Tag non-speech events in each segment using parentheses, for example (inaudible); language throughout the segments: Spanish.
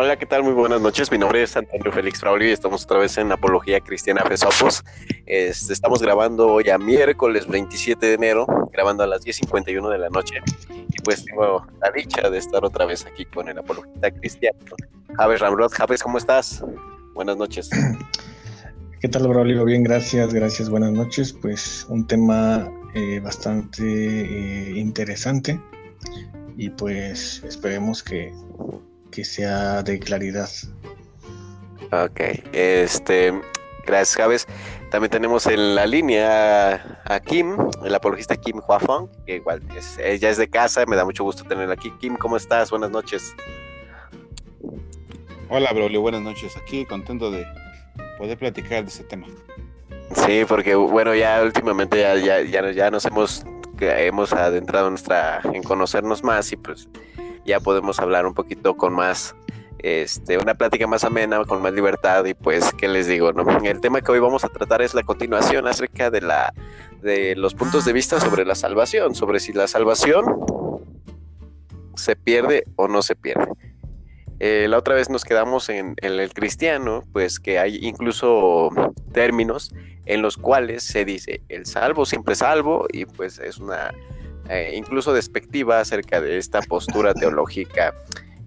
Hola, ¿qué tal? Muy buenas noches. Mi nombre es Antonio Félix Fraulio y estamos otra vez en Apología Cristiana Fesopos. Este, estamos grabando hoy a miércoles 27 de enero, grabando a las 10.51 de la noche. Y pues tengo la dicha de estar otra vez aquí con el Apologista Cristiano. Javes Ramrod, Javes, ¿cómo estás? Buenas noches. ¿Qué tal, Braulio? Bien, gracias, gracias, buenas noches. Pues un tema eh, bastante eh, interesante y pues esperemos que que sea de claridad. Ok, este, gracias Javes. También tenemos en la línea a Kim, el apologista Kim Huafong, que igual es, ella es de casa, me da mucho gusto tenerla aquí. Kim, ¿cómo estás? Buenas noches. Hola, Braulio, buenas noches. Aquí contento de poder platicar de este tema. Sí, porque bueno, ya últimamente ya, ya, ya, ya nos hemos, hemos adentrado nuestra, en conocernos más y pues ya podemos hablar un poquito con más, este, una plática más amena, con más libertad y pues, ¿qué les digo? No? El tema que hoy vamos a tratar es la continuación acerca de, la, de los puntos de vista sobre la salvación, sobre si la salvación se pierde o no se pierde. Eh, la otra vez nos quedamos en, en, el cristiano, pues que hay incluso términos en los cuales se dice el salvo siempre salvo y pues es una eh, incluso despectiva acerca de esta postura teológica.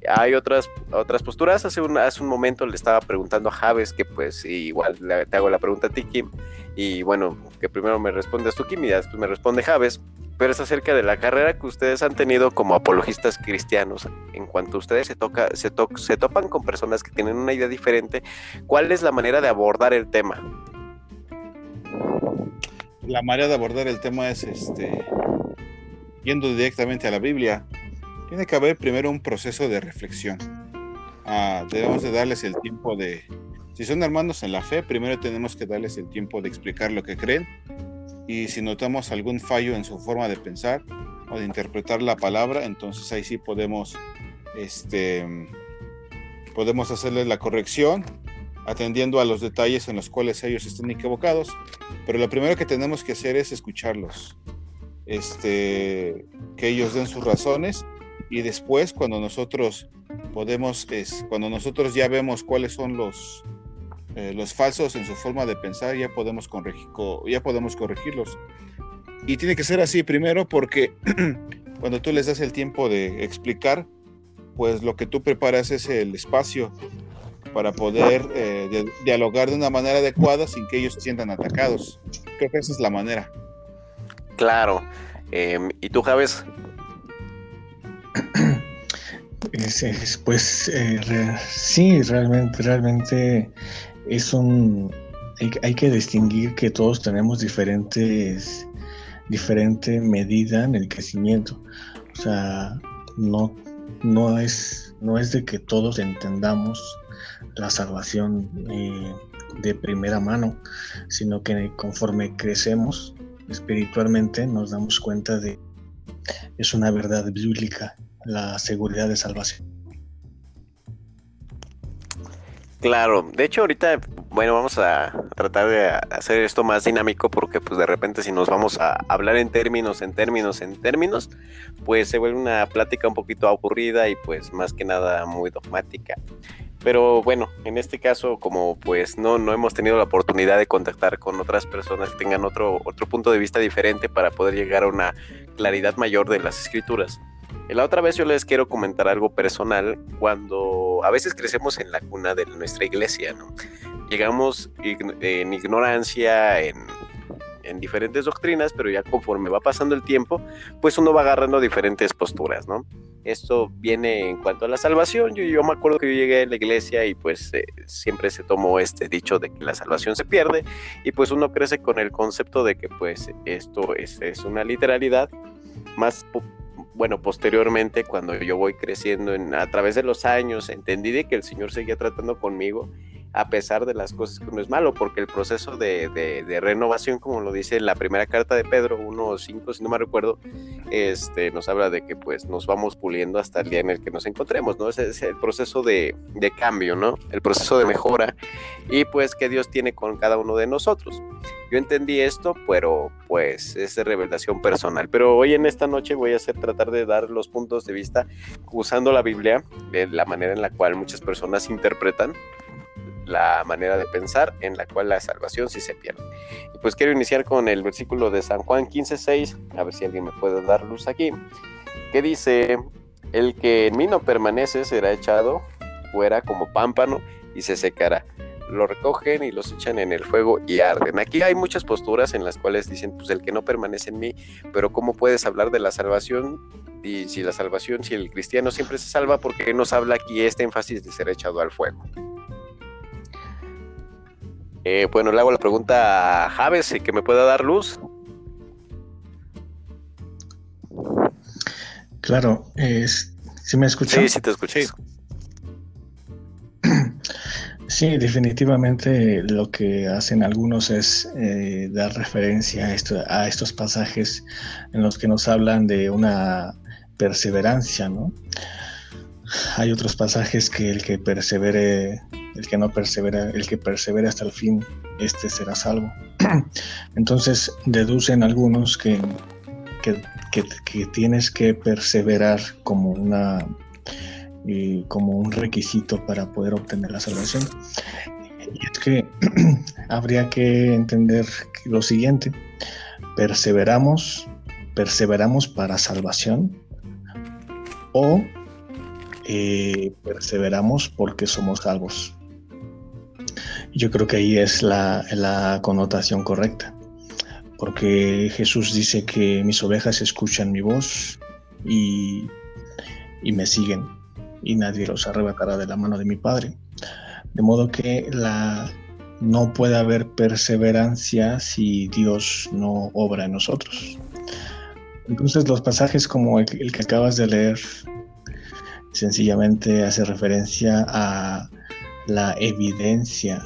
Hay otras, otras posturas. Hace un, momento le estaba preguntando a Javes, que pues igual te hago la pregunta a ti, Kim, y bueno, que primero me respondes tú, Kim, y después me responde Javes, pero es acerca de la carrera que ustedes han tenido como apologistas cristianos. En cuanto ustedes se, toca, se, se topan con personas que tienen una idea diferente, ¿cuál es la manera de abordar el tema? La manera de abordar el tema es este yendo directamente a la Biblia, tiene que haber primero un proceso de reflexión. Ah, debemos de darles el tiempo de, si son hermanos en la fe, primero tenemos que darles el tiempo de explicar lo que creen. Y si notamos algún fallo en su forma de pensar o de interpretar la palabra, entonces ahí sí podemos, este, podemos hacerles la corrección atendiendo a los detalles en los cuales ellos estén equivocados, pero lo primero que tenemos que hacer es escucharlos este, que ellos den sus razones y después cuando nosotros podemos, cuando nosotros ya vemos cuáles son los, eh, los falsos en su forma de pensar, ya podemos, ya podemos corregirlos. Y tiene que ser así primero porque (clears throat) cuando tú les das el tiempo de explicar, pues lo que tú preparas es el espacio para poder eh, dialogar de una manera adecuada sin que ellos se sientan atacados. Creo que esa es la manera. Claro. Em, ¿Y tú, Javes? pues eh, sí, realmente, realmente es un... Hay, que distinguir que todos tenemos diferentes, diferente medida en el crecimiento. O sea, no, no, es, no es de que todos entendamos la salvación eh, de primera mano, sino que conforme crecemos, espiritualmente nos damos cuenta de es una verdad bíblica la seguridad de salvación. Claro, de hecho ahorita, bueno, vamos a tratar de hacer esto más dinámico porque pues de repente si nos vamos a hablar en términos, en términos, en términos, pues se vuelve una plática un poquito aburrida y pues más que nada muy dogmática. Pero bueno, en este caso, como pues no, no hemos tenido la oportunidad de contactar con otras personas que tengan otro, otro punto de vista diferente para poder llegar a una claridad mayor de las escrituras. La otra vez yo les quiero comentar algo personal cuando a veces crecemos en la cuna de nuestra iglesia, ¿no? Llegamos en ignorancia, en en diferentes doctrinas, pero ya conforme va pasando el tiempo, pues uno va agarrando diferentes posturas, ¿no? Esto viene en cuanto a la salvación. Yo, yo me acuerdo que yo llegué a la iglesia y pues eh, siempre se tomó este dicho de que la salvación se pierde y pues uno crece con el concepto de que pues esto es, es una literalidad más bueno, posteriormente, cuando yo voy creciendo en, a través de los años, entendí que el Señor seguía tratando conmigo a pesar de las cosas que uno es malo, porque el proceso de, de, renovación, como lo dice la primera carta de Pedro 1.5, si no me recuerdo, este, nos habla de que pues nos vamos puliendo hasta el día en el que nos encontremos, ¿no? Ese es el proceso de, de cambio, ¿no? El proceso de mejora y pues que Dios tiene con cada uno de nosotros. Yo entendí esto, pero pues es de revelación personal. Pero hoy en esta noche voy a tratar de dar los puntos de vista usando la Biblia, de la manera en la cual muchas personas interpretan la manera de pensar en la cual la salvación sí se pierde. Y pues quiero iniciar con el versículo de San Juan 15:6, a ver si alguien me puede dar luz aquí, que dice, el que en mí no permanece será echado fuera como pámpano y se secará. Lo recogen y los echan en el fuego y arden. Aquí hay muchas posturas en las cuales dicen, pues el que no permanece en mí, pero ¿cómo puedes hablar de la salvación? Y si la salvación, si el cristiano siempre se salva, ¿por qué nos habla aquí este énfasis de ser echado al fuego? Eh, bueno, le hago la pregunta a Javes, que me pueda dar luz. Claro, es, ¿sí me escuchan? Sí, sí te escuché. (clears throat) Sí. definitivamente lo que hacen algunos es eh, dar referencia a, esto, a estos pasajes en los que nos hablan de una perseverancia, ¿no? Hay otros pasajes que el que persevere el que no persevera, el que persevera hasta el fin, este será salvo. (clears throat) Entonces deducen algunos que, que, tienes que perseverar como una como un requisito para poder obtener la salvación. Y es que (clears throat) habría que entender lo siguiente: perseveramos, perseveramos para salvación o eh, perseveramos porque somos salvos. Yo creo que ahí es la, connotación correcta, porque Jesús dice que mis ovejas escuchan mi voz y, me siguen, y nadie los arrebatará de la mano de mi Padre. De modo que no puede haber perseverancia si Dios no obra en nosotros. Entonces los pasajes como el, que acabas de leer sencillamente hace referencia a la evidencia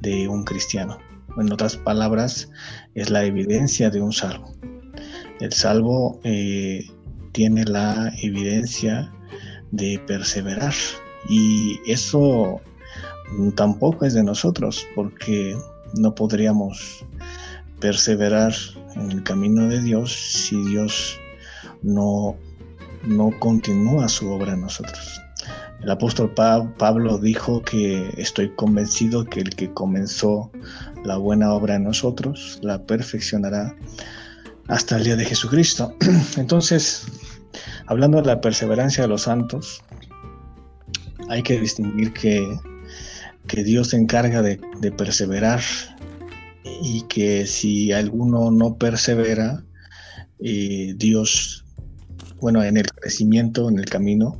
de un cristiano. En otras palabras, es la evidencia de un salvo. El salvo eh, tiene la evidencia de perseverar y eso tampoco es de nosotros porque no podríamos perseverar en el camino de Dios si Dios no, no continúa su obra en nosotros. El apóstol Pablo dijo que estoy convencido que el que comenzó la buena obra en nosotros la perfeccionará hasta el día de Jesucristo. (clears throat) Entonces, hablando de la perseverancia de los santos, hay que distinguir que, Dios se encarga de, perseverar y que si alguno no persevera, eh, Dios, bueno, en el crecimiento, en el camino,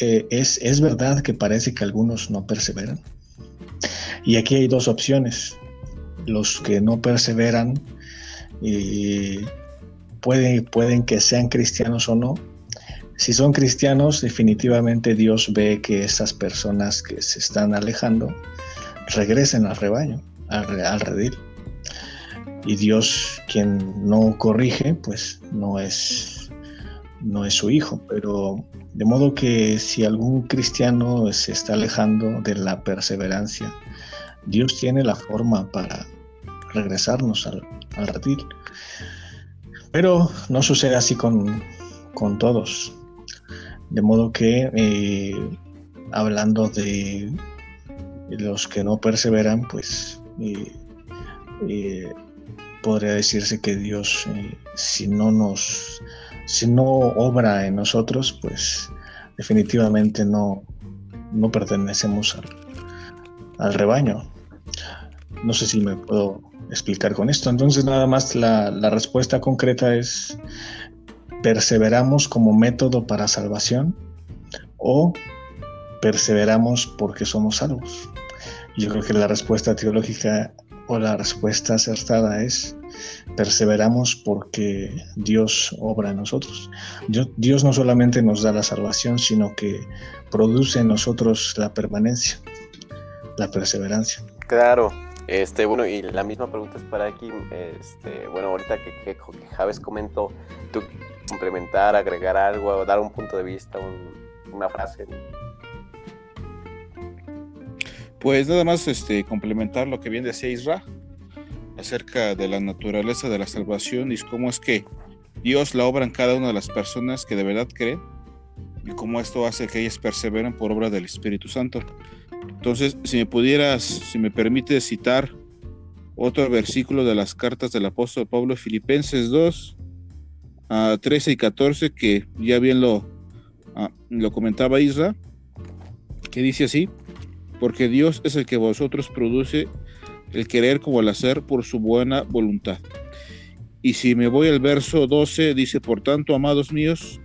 eh, es, es verdad que parece que algunos no perseveran. Y aquí hay dos opciones. Los que no perseveran eh, pueden, pueden que sean cristianos o no. Si son cristianos, definitivamente Dios ve que esas personas que se están alejando regresen al rebaño, al, al redil. Y Dios, quien no corrige, pues no es, no es su hijo. Pero de modo que si algún cristiano se está alejando de la perseverancia, Dios tiene la forma para regresarnos al, al. Pero no sucede así con, todos. De modo que, eh, hablando de los que no perseveran, pues eh, eh, podría decirse que Dios, si no nos si no obra en nosotros, pues definitivamente no, no pertenecemos al, rebaño. No sé si me puedo explicar con esto. Entonces nada más la, la respuesta concreta es perseveramos como método para salvación o perseveramos porque somos salvos. Yo creo que la respuesta teológica o la respuesta acertada es perseveramos porque Dios obra en nosotros. Dios, no solamente nos da la salvación, sino que produce en nosotros la permanencia. la perseverancia. Claro, este, bueno, y la misma pregunta es para aquí, este, bueno, ahorita que, que, Javes comentó, tú complementar, agregar algo, dar un punto de vista, una frase. Pues nada más este, complementar lo que bien decía Isra acerca de la naturaleza de la salvación y cómo es que Dios la obra en cada una de las personas que de verdad creen y cómo esto hace que ellas perseveren por obra del Espíritu Santo. Entonces, si me pudieras, si me permite citar otro versículo de las cartas del apóstol Pablo, Filipenses 2, a 13 y 14, que ya bien lo, ah, lo comentaba Isra, que dice así, porque Dios es el que vosotros produce el querer como el hacer por su buena voluntad. Y si me voy al verso 12, dice, por tanto, amados míos,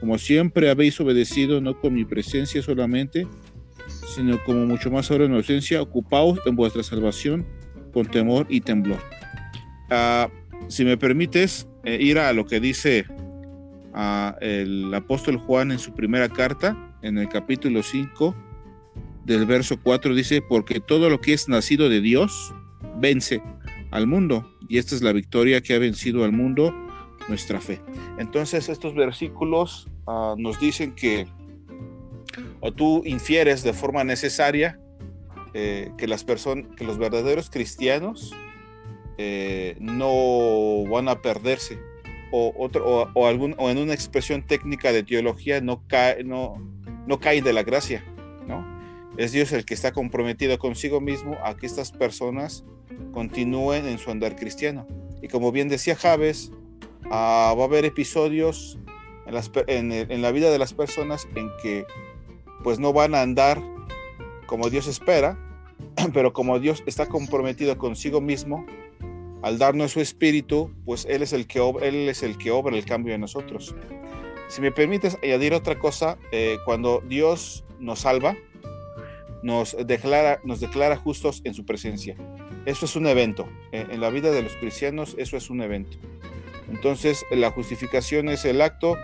como siempre habéis obedecido, no con mi presencia solamente, sino como mucho más ahora en mi ausencia, ocupaos en vuestra salvación con temor y temblor. Ah, si me permites eh, ir a lo que dice ah, el apóstol Juan en su primera carta, en el capítulo 5, del verso 4 dice, porque todo lo que es nacido de Dios vence al mundo. Y esta es la victoria que ha vencido al mundo, nuestra fe. Entonces estos versículos ah, nos dicen que, o tú infieres de forma necesaria, eh, que, las que los verdaderos cristianos eh, no van a perderse. O, otro, o, algún, o en una expresión técnica de teología no, cae, no, no caen de la gracia. Es Dios el que está comprometido consigo mismo a que estas personas continúen en su andar cristiano. Y como bien decía Javes, ah, va a haber episodios en, la vida de las personas en que pues no van a andar como Dios espera, (clears throat) pero como Dios está comprometido consigo mismo, al darnos su espíritu, pues Él es el que obra, Él es el, que obra el cambio en nosotros. Si me permites añadir otra cosa, eh, cuando Dios nos salva, nos declara, nos declara justos en su presencia. Eso es un evento. Eh, en la vida de los cristianos eso es un evento. Entonces la justificación es el acto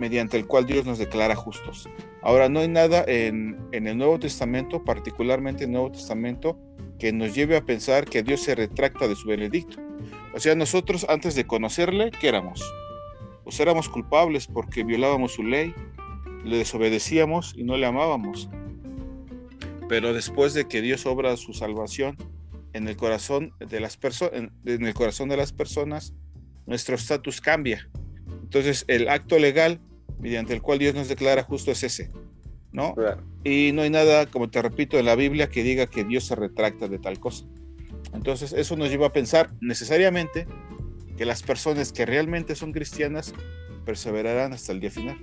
mediante el cual Dios nos declara justos. Ahora, no hay nada en, en el Nuevo Testamento, particularmente en el Nuevo Testamento, que nos lleve a pensar que Dios se retracta de su veredicto. O sea, nosotros antes de conocerle, ¿qué éramos? Pues éramos culpables porque violábamos su ley, le desobedecíamos y no le amábamos. Pero después de que Dios obra su salvación en el corazón de las personas, en, el corazón de las personas, nuestro estatus cambia. Entonces, el acto legal mediante el cual Dios nos declara justo es ese, ¿no? Y no hay nada, como te repito, en la Biblia que diga que Dios se retracta de tal cosa. Entonces, eso nos lleva a pensar necesariamente que las personas que realmente son cristianas perseverarán hasta el día final.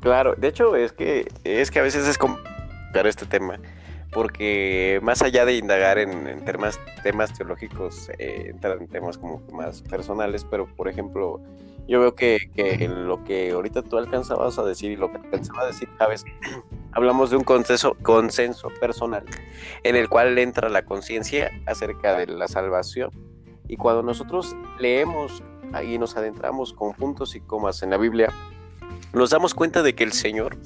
Claro, de hecho es que es que a veces es complicar este tema porque más allá de indagar en, temas, temas teológicos, eh, entran en temas como más personales, pero por ejemplo, yo veo que, que lo que ahorita tú alcanzabas a decir y lo que alcanzaba a decir, sabes, (clears throat) hablamos de un consenso, consenso personal en el cual entra la conciencia acerca de la salvación. Y cuando nosotros leemos y nos adentramos con puntos y comas en la Biblia, nos damos cuenta de que el Señor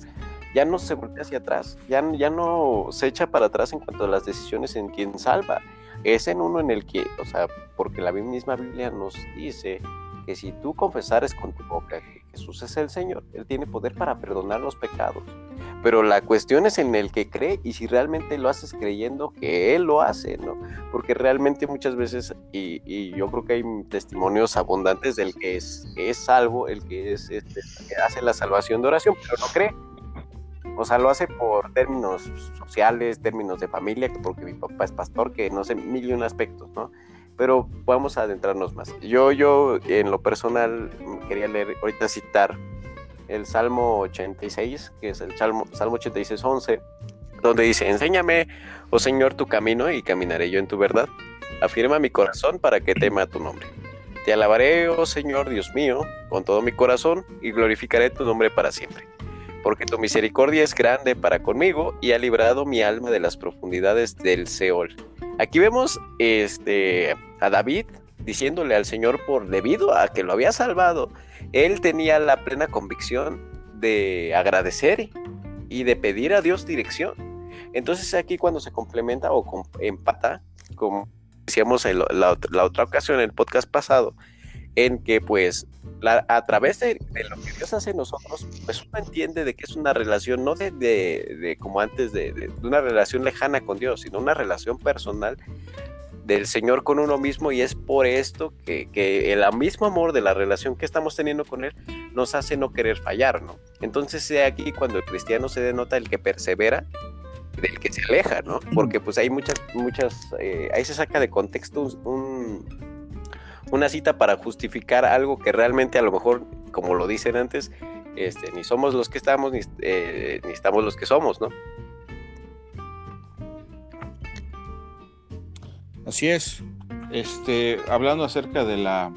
ya no se voltea hacia atrás, ya, ya no se echa para atrás en cuanto a las decisiones en quien salva. Es en uno en el que, o sea, porque la misma Biblia nos dice que si tú confesares con tu boca que Jesús es el Señor, Él tiene poder para perdonar los pecados. Pero la cuestión es en el que cree y si realmente lo haces creyendo que Él lo hace, ¿no? Porque realmente muchas veces, y, yo creo que hay testimonios abundantes del que es, es salvo, el que, es, este, que hace la salvación de oración, pero no cree o sea, lo hace por términos sociales, términos de familia, porque mi papá es pastor, que no sé, mil y un aspectos, ¿no? Pero vamos a adentrarnos más. Yo, yo, en lo personal, quería leer, ahorita citar el Salmo 86, que es el Salmo, Salmo 86, 11, donde dice, enséñame, oh Señor, tu camino y caminaré yo en tu verdad. Afirma mi corazón para que tema tu nombre. Te alabaré, oh Señor, Dios mío, con todo mi corazón y glorificaré tu nombre para siempre porque tu misericordia es grande para conmigo y ha librado mi alma de las profundidades del Seol. Aquí vemos este, a David diciéndole al Señor por debido a que lo había salvado, él tenía la plena convicción de agradecer y de pedir a Dios dirección. Entonces aquí cuando se complementa o empata, como decíamos en la, otra ocasión, en el podcast pasado, en que pues a través de, lo que Dios hace en nosotros, pues uno entiende de que es una relación, no de, de, como antes, de, una relación lejana con Dios, sino una relación personal del Señor con uno mismo y es por esto que, que, el mismo amor de la relación que estamos teniendo con Él nos hace no querer fallar, ¿no? Entonces es aquí cuando el cristiano se denota el que persevera del que se aleja, ¿no? Porque pues hay muchas, muchas, eh, ahí se saca de contexto un, una cita para justificar algo que realmente a lo mejor, como lo dicen antes, este, ni somos los que estamos, ni, eh, ni estamos los que somos, ¿no? Así es. Este, hablando acerca de la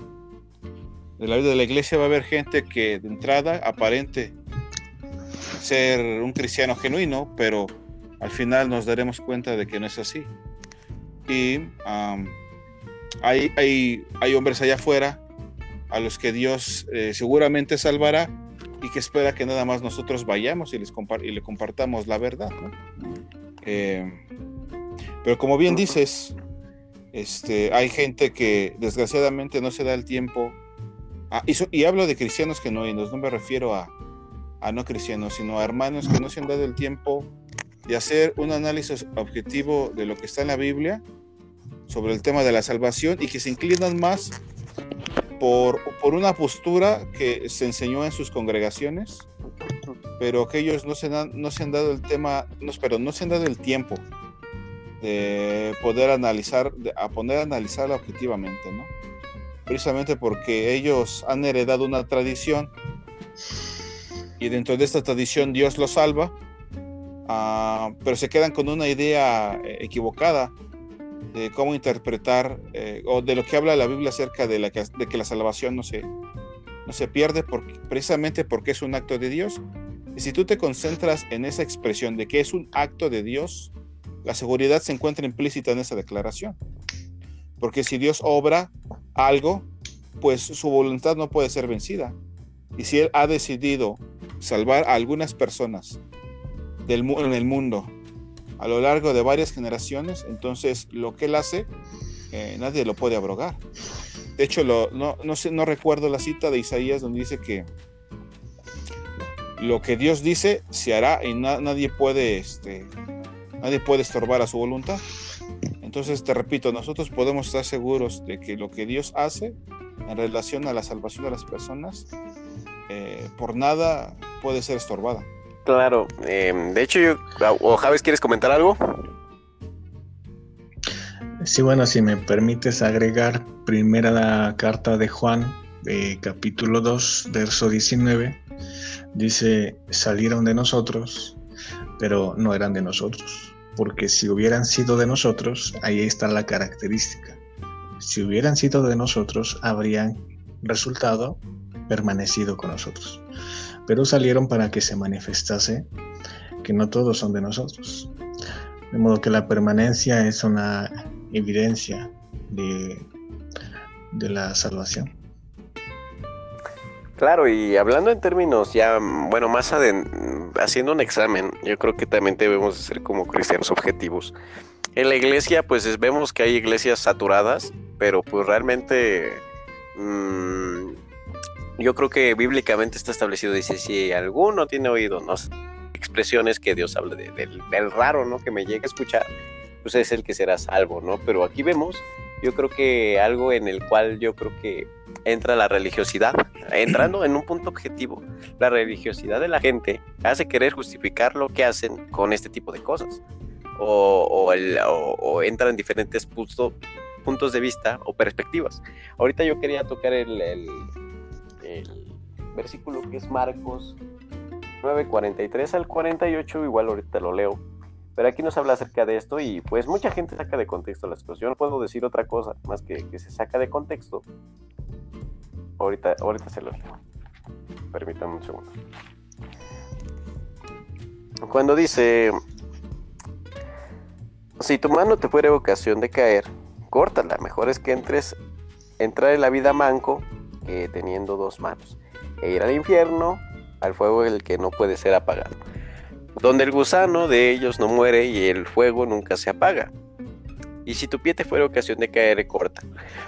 de la vida de la iglesia, va a haber gente que de entrada aparente ser un cristiano genuino, pero al final nos daremos cuenta de que no es así. Y hay, hay, hay, hombres allá afuera a los que Dios eh, seguramente salvará y que espera que nada más nosotros vayamos y les y le compartamos la verdad. Eh, pero como bien dices, este, hay gente que desgraciadamente no se da el tiempo. y, hablo de cristianos genuinos, no me refiero a, a no cristianos, sino a hermanos que no se han dado el tiempo de hacer un análisis objetivo de lo que está en la Biblia sobre el tema de la salvación y que se inclinan más por, por una postura que se enseñó en sus congregaciones, pero que ellos no se, han, no se han dado el tema, no, pero no se han dado el tiempo de poder analizar, de, a poner a analizarla objetivamente. Precisamente porque ellos han heredado una tradición y dentro de esta tradición Dios los salva, uh, pero se quedan con una idea eh, equivocada de cómo interpretar eh, o de lo que habla la Biblia acerca de, la que, de que la salvación no se, no se pierde precisamente porque es un acto de Dios. Y si tú te concentras en esa expresión de que es un acto de Dios, la seguridad se encuentra implícita en esa declaración. Porque si Dios obra algo, pues su voluntad no puede ser vencida. Y si Él ha decidido salvar a algunas personas del, en el mundo a lo largo de varias generaciones, entonces lo que Él hace, eh, nadie lo puede abrogar. De hecho, sé, no recuerdo la cita de Isaías donde dice que lo que Dios dice se hará y nadie puede este, Nadie puede estorbar a su voluntad. Entonces, te repito, nosotros podemos estar seguros de que lo que Dios hace en relación a la salvación de las personas, eh, por nada puede ser estorbada. Claro, em, de hecho, yo, o Javes, ¿quieres comentar algo? Sí, bueno, si me permites agregar primera la carta de Juan, capítulo 2, verso 19, dice, salieron de nosotros, pero no eran de nosotros, porque si hubieran sido de nosotros, ahí está la característica. Si hubieran sido de nosotros, habrían resultado permanecido con nosotros. Pero salieron para que se manifestase que no todos son de nosotros. De modo que la permanencia es una evidencia de, de la salvación. Claro, y hablando en términos ya, bueno, más haciendo un examen, yo creo que también debemos ser como cristianos objetivos. En la iglesia, pues vemos que hay iglesias saturadas, pero pues realmente mm, yo creo que bíblicamente está establecido, dice, si alguno tiene oído, no expresiones que Dios habla de, del, raro, ¿no? Que me llegue a escuchar, pues es el que será salvo, ¿no? Pero aquí vemos, yo creo que algo en el cual yo creo que entra la religiosidad. Entrando en un punto objetivo, la religiosidad de la gente hace querer justificar lo que hacen con este tipo de cosas. O, entra en diferentes puntos de vista o perspectivas. Ahorita yo quería tocar el, versículo que es Marcos 9:43 al 48, igual ahorita lo leo. Pero aquí nos habla acerca de esto y pues mucha gente saca de contexto las cosas. No puedo decir otra cosa más que que se saca de contexto Ahorita, ahorita se lo leo. Permítame un segundo. Cuando dice, si tu mano te fuera ocasión de caer, córtala. Mejor es que entres, entrar en la vida manco que teniendo dos manos. E ir al infierno, al fuego el que no puede ser apagado. donde el gusano de ellos no muere y el fuego nunca se apaga. Y si tu pie te fuera ocasión de caer, corta.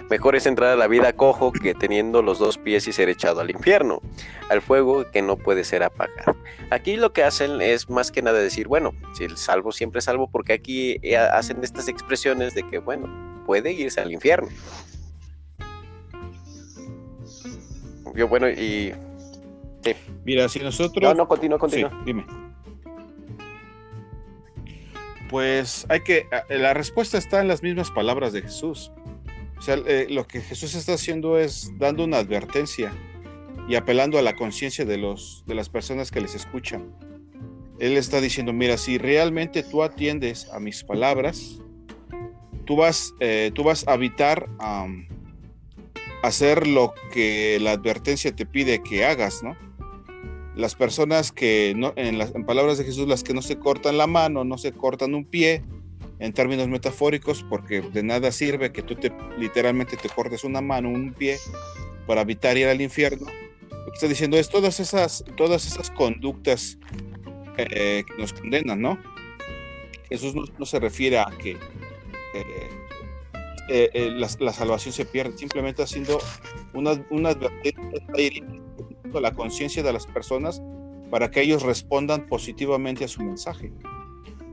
Mejor es entrar a la vida cojo que teniendo los dos pies y ser echado al infierno, al fuego que no puede ser apagado. Aquí lo que hacen es más que nada decir, bueno, si el salvo siempre es salvo, porque aquí eh, hacen estas expresiones de que, bueno, puede irse al infierno. Yo, bueno, y. Sí. Mira, si nosotros. No, no, continúa, continúa. dime pues hay que, la respuesta está en las mismas palabras de Jesús. O sea, eh, lo que Jesús está haciendo es dando una advertencia y apelando a la conciencia de, los, de las personas que les escuchan. Él está diciendo, mira, si realmente tú atiendes a mis palabras, tú vas, eh, tú vas a evitar hacer lo que la advertencia te pide que hagas, ¿no? las personas que, no, en, las, palabras de Jesús, las que no se cortan la mano, no se cortan un pie, en términos metafóricos, porque de nada sirve que tú te, literalmente te cortes una mano, un pie, para evitar ir al infierno. Lo que está diciendo es todas esas, todas esas conductas eh, que nos condenan, ¿no? Jesús no, se refiere a que eh, eh, la, salvación se pierde, simplemente haciendo una, una advertencia la conciencia de las personas para que ellos respondan positivamente a su mensaje.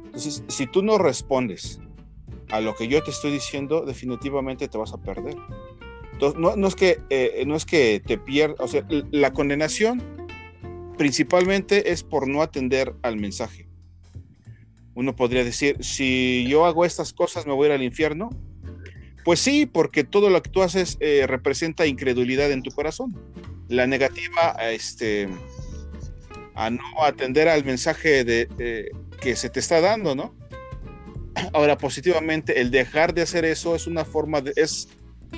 Entonces, si tú no respondes a lo que yo te estoy diciendo, definitivamente te vas a perder. Entonces, no, es, que, eh, no es que te pierdas, o sea, la condenación principalmente es por no atender al mensaje. Uno podría decir, si yo hago estas cosas, me voy a al infierno. Pues sí, porque todo lo que tú haces eh, representa incredulidad en tu corazón la negativa a, este, a no atender al mensaje de, que se te está dando, ¿no? Ahora, positivamente, el dejar de hacer eso es una forma de, es,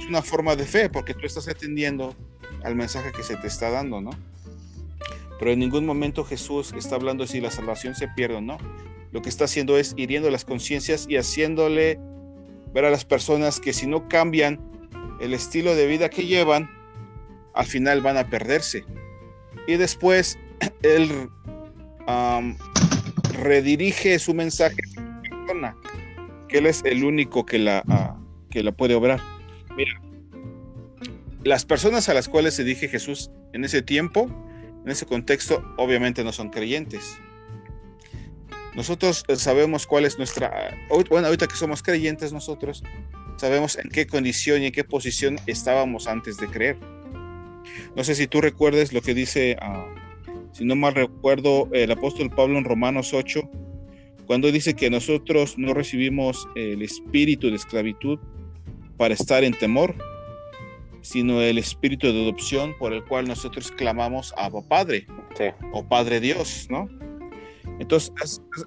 una forma de fe, porque tú estás atendiendo al mensaje que se te está dando, ¿no? Pero en ningún momento Jesús está hablando de si la salvación se pierde o no. Lo que está haciendo es hiriendo las conciencias y haciéndole ver a las personas que si no cambian el estilo de vida que llevan, al final van a perderse. Y después (clears throat) él redirige su mensaje a la persona, que él es el único que la, ah, que la puede obrar. Mira, las personas a las cuales se dirige Jesús en ese tiempo, en ese contexto, obviamente no son creyentes. Nosotros sabemos cuál es nuestra, bueno, ahorita que somos creyentes nosotros, sabemos en qué condición y en qué posición estábamos antes de creer. No sé si tú recuerdes lo que dice, ah, si no mal recuerdo, el apóstol Pablo en Romanos 8, cuando dice que nosotros no recibimos el espíritu de esclavitud para estar en temor, sino el espíritu de adopción por el cual nosotros clamamos a Padre o Padre Dios, ¿no? Entonces,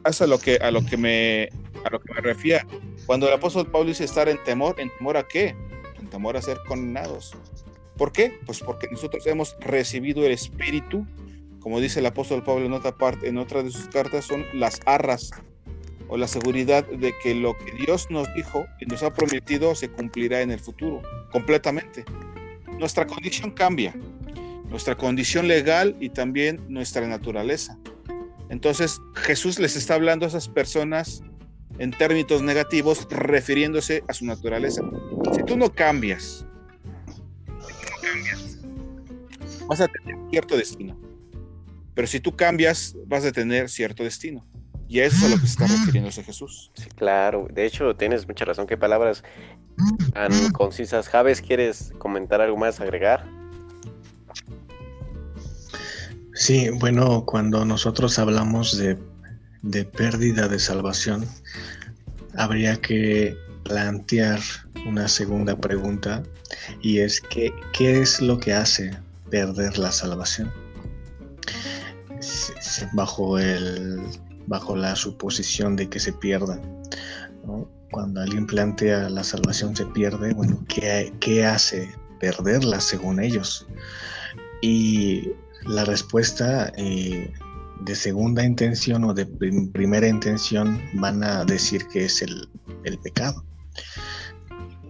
es, a lo que a lo que me a lo que me refiero. Cuando el apóstol Pablo dice estar en temor, ¿en temor a qué? En temor a ser condenados. ¿Por qué? Pues porque nosotros hemos recibido el Espíritu, como dice el apóstol Pablo en otra parte, en otra de sus cartas, son las arras o la seguridad de que lo que Dios nos dijo y nos ha prometido se cumplirá en el futuro, completamente. Nuestra condición cambia, nuestra condición legal y también nuestra naturaleza. Entonces Jesús les está hablando a esas personas en términos negativos refiriéndose a su naturaleza. Si tú no cambias, vas a tener cierto destino. Pero si tú cambias, vas a tener cierto destino. Y eso es a lo que está refiriéndose Jesús. Sí, claro. De hecho, tienes mucha razón. Qué palabras tan concisas. Javes, ¿quieres comentar algo más, agregar? Sí, bueno, cuando nosotros hablamos de, de pérdida de salvación, habría que plantear una segunda pregunta y es que, ¿qué es lo que hace perder la salvación? Bajo, el, bajo la suposición de que se pierda. Cuando alguien plantea la salvación se pierde, bueno, ¿qué, qué hace perderla según ellos? Y la respuesta eh, de segunda intención o de primera intención van a decir que es el, el pecado.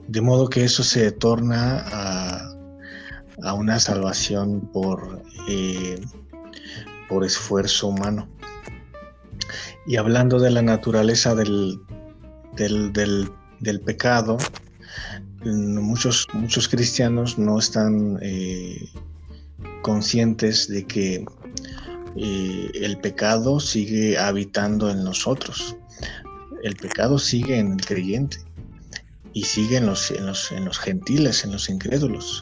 De modo que eso se torna a, una salvación por, eh, por esfuerzo humano. Y hablando de la naturaleza del, del, pecado, muchos, muchos cristianos no están eh, conscientes de que eh, el pecado sigue habitando en nosotros. El pecado sigue en el creyente y sigue en los, en los, en los gentiles, en los incrédulos.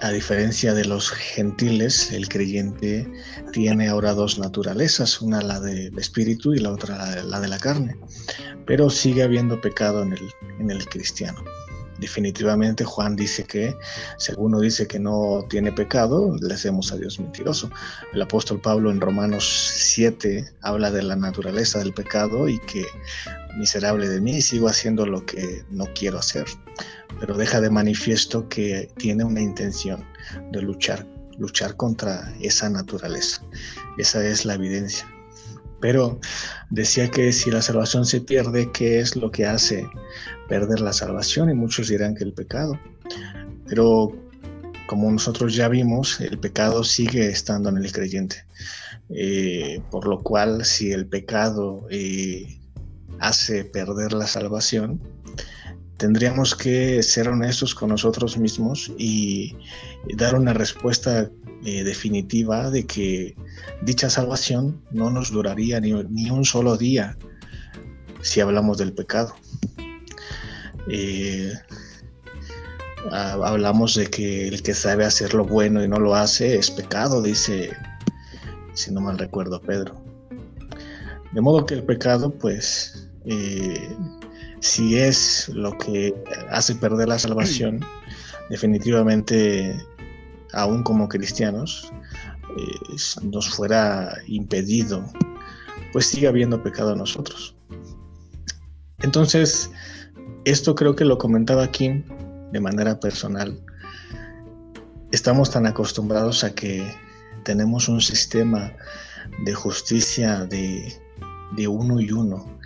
A diferencia de los gentiles, el creyente tiene ahora dos naturalezas, una la del espíritu y la otra la de la carne, pero sigue habiendo pecado en el, en el cristiano. Definitivamente Juan dice que, si alguno dice que no tiene pecado, le hacemos a Dios mentiroso. El apóstol Pablo en Romanos 7 habla de la naturaleza del pecado y que miserable de mí, sigo haciendo lo que no quiero hacer, pero deja de manifiesto que tiene una intención de luchar, luchar contra esa naturaleza. Esa es la evidencia. Pero decía que si la salvación se pierde, ¿qué es lo que hace perder la salvación? Y muchos dirán que el pecado. Pero como nosotros ya vimos, el pecado sigue estando en el creyente. Eh, por lo cual, si el pecado eh, hace perder la salvación, tendríamos que ser honestos con nosotros mismos y dar una respuesta eh, definitiva de que dicha salvación no nos duraría ni, un solo día si hablamos del pecado. Eh, hablamos de que el que sabe hacer lo bueno y no lo hace es pecado, dice, si no mal recuerdo, Pedro. De modo que el pecado, pues, eh, si es lo que hace perder la salvación, (clears throat) definitivamente, aún como cristianos, eh, nos fuera impedido, pues sigue habiendo pecado en nosotros. Entonces, esto creo que lo comentaba aquí de manera personal. Estamos tan acostumbrados a que tenemos un sistema de justicia de, de uno y uno,